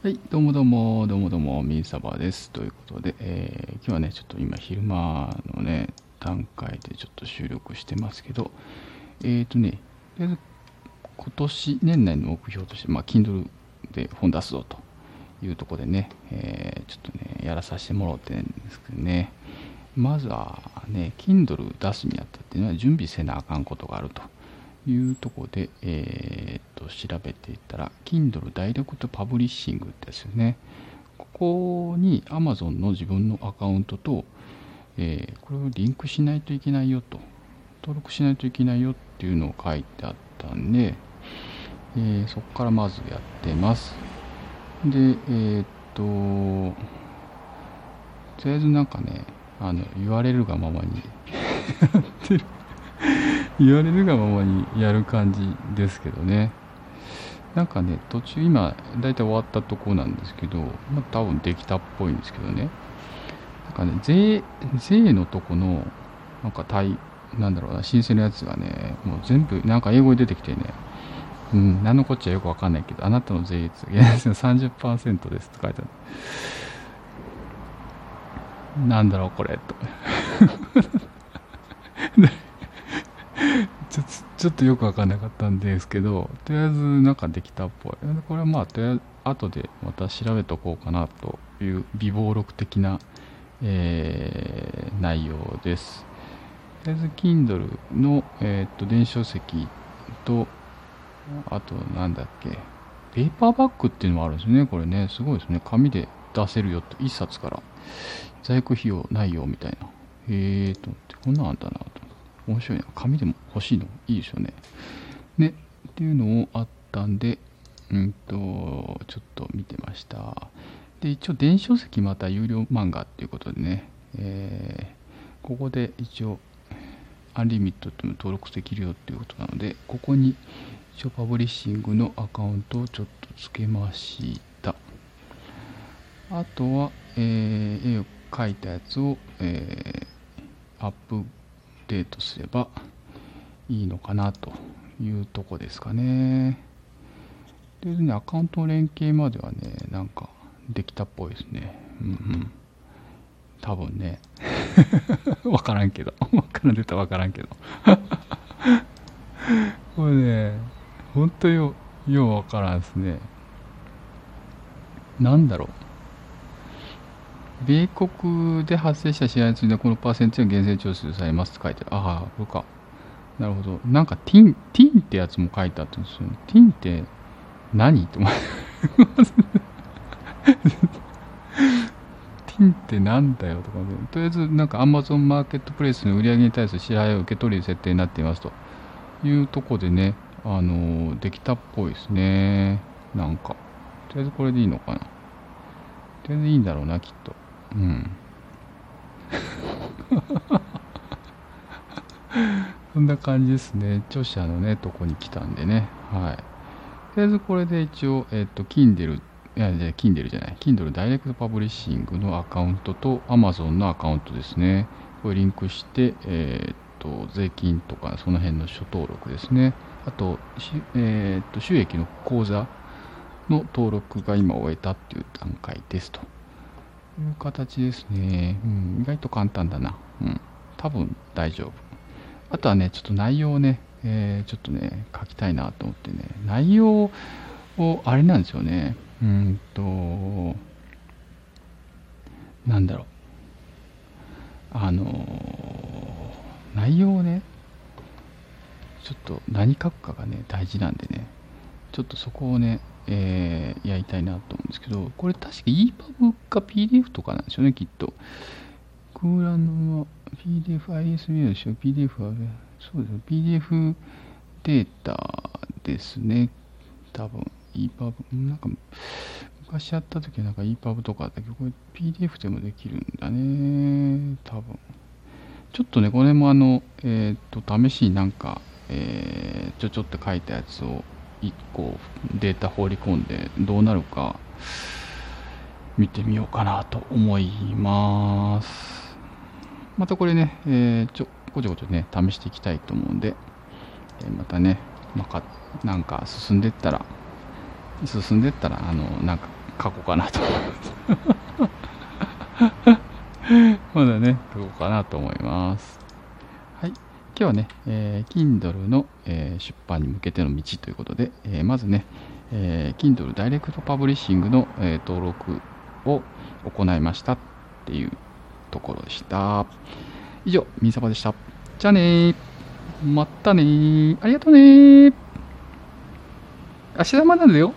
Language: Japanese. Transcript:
はい、どうもどうも、どうもどうも、ミンサバです。ということで、えー、今日はね、ちょっと今、昼間のね、段階でちょっと収録してますけど、えっ、ー、とね、とりあえず、今年、年内の目標として、まあ、Kindle で本出すぞというところでね、えー、ちょっとね、やらさせてもらってんですけどね、まずはね、Kindle 出すにあたっていうのは準備せなあかんことがあると。いうとこで、えー、っと調べていったら Kindle ダイレクトパブリッシングですよね。ここに Amazon の自分のアカウントと、えー、これをリンクしないといけないよと登録しないといけないよっていうのを書いてあったんで、えー、そこからまずやってます。でえー、っととりあえずなんかねあの言われるがままにやってる言われるがままにやる感じですけどね。なんかね、途中今、だいたい終わったとこなんですけど、まあ多分できたっぽいんですけどね。なんかね、税、税のとこの、なんか対、なんだろうな、申請のやつがね、もう全部、なんか英語で出てきてね、うん、何のこっちゃよくわかんないけど、あなたの税率、いや、30%ですって書いてある。なんだろう、これ、と。ちょっとよく分かんなかったんですけど、とりあえずなんかできたっぽい。これはまあ、とりあえず後でまた調べとこうかなという微暴録的な、えー、内容です。とりあえず Kindle の、えー、と電子書籍と、あとなんだっけ、ペーパーバッグっていうのもあるんですね。これね、すごいですね。紙で出せるよって、1冊から。在庫費用ないよみたいな。えーと、こんなんあんだなと。面白いな。紙でも欲しいの？いいですよね。ね、っていうのをあったんで、うんと、ちょっと見てました。で、一応電子書籍また有料漫画っていうことでね、えー、ここで一応、アンリミットっていうの登録できるよっていうことなので、ここに一応パブリッシングのアカウントをちょっとつけました。あとは、えー、絵を描いたやつを、えー、アップデートすればいいのかなというとこですかね。でね、アカウント連携まではね、なんかできたっぽいですね。うんうん。多分ね。わからんけど。わからん出たわからんけど。これね、ほんとよ、ようわからんですね。なんだろう。米国で発生した試合についてこのパーセントが厳正徴収されますって書いてある。ああ、これか。なるほど。なんかティン、ティンってやつも書いてあったんですよ、ティンって何って思って。ティンってなんだよとか、ね、とりあえずなんか Amazon マーケットプレイスの売り上げに対する支払いを受け取る設定になっていますというとこでね、あのー、できたっぽいですね。なんか。とりあえずこれでいいのかな。とりあえずいいんだろうな、きっと。うん。そんな感じですね。著者のね、とこに来たんでね。はい。とりあえずこれで一応、えっ、ー、と、Kindle、いや、じゃ Kindle じゃない。Kindle ダイレクトパブリッシングのアカウントと Amazon のアカウントですね。これリンクして、えっ、ー、と、税金とかその辺の書登録ですね。あと、えっ、ー、と、収益の口座の登録が今終えたっていう段階ですと。いう形ですね。うん、意外と簡単だな。うん。多分大丈夫。あとはね、ちょっと内容をね、えー、ちょっとね、書きたいなと思ってね、内容を、あれなんですよね。うんと、なんだろう。あの内容をね、ちょっと何書くかがね、大事なんでね、ちょっとそこをね、えー、やりたいなと思うんですけど、これ確か EPUB か PDF とかなんですよね、きっと。空欄の PDF、ISB でしょ、PDF は、そうです PDF データですね、多分 EPUB、なんか昔やった時はなんか EPUB とかだけど、これ PDF でもできるんだね、多分。ちょっとね、これもあの、えっ、ー、と、試しになんか、えー、ちょちょって書いたやつを1個データ放り込んでどうなるか見てみようかなと思います。またこれね、えー、ちょ、こちょこちょね、試していきたいと思うんで、えー、またね、まあ、なんか進んでったら、進んでったら、あの、なんか、書こうかなと思いますまだね、書こうかなと思います。今日はね、えー、Kindle の、えー、出版に向けての道ということで、えー、まずね、えー、Kindle ダイレクトパブリッシングの、え、登録を行いましたっていうところでした。以上、みんさばでした。じゃあねー。またねー。ありがとうねー。明日までだよ。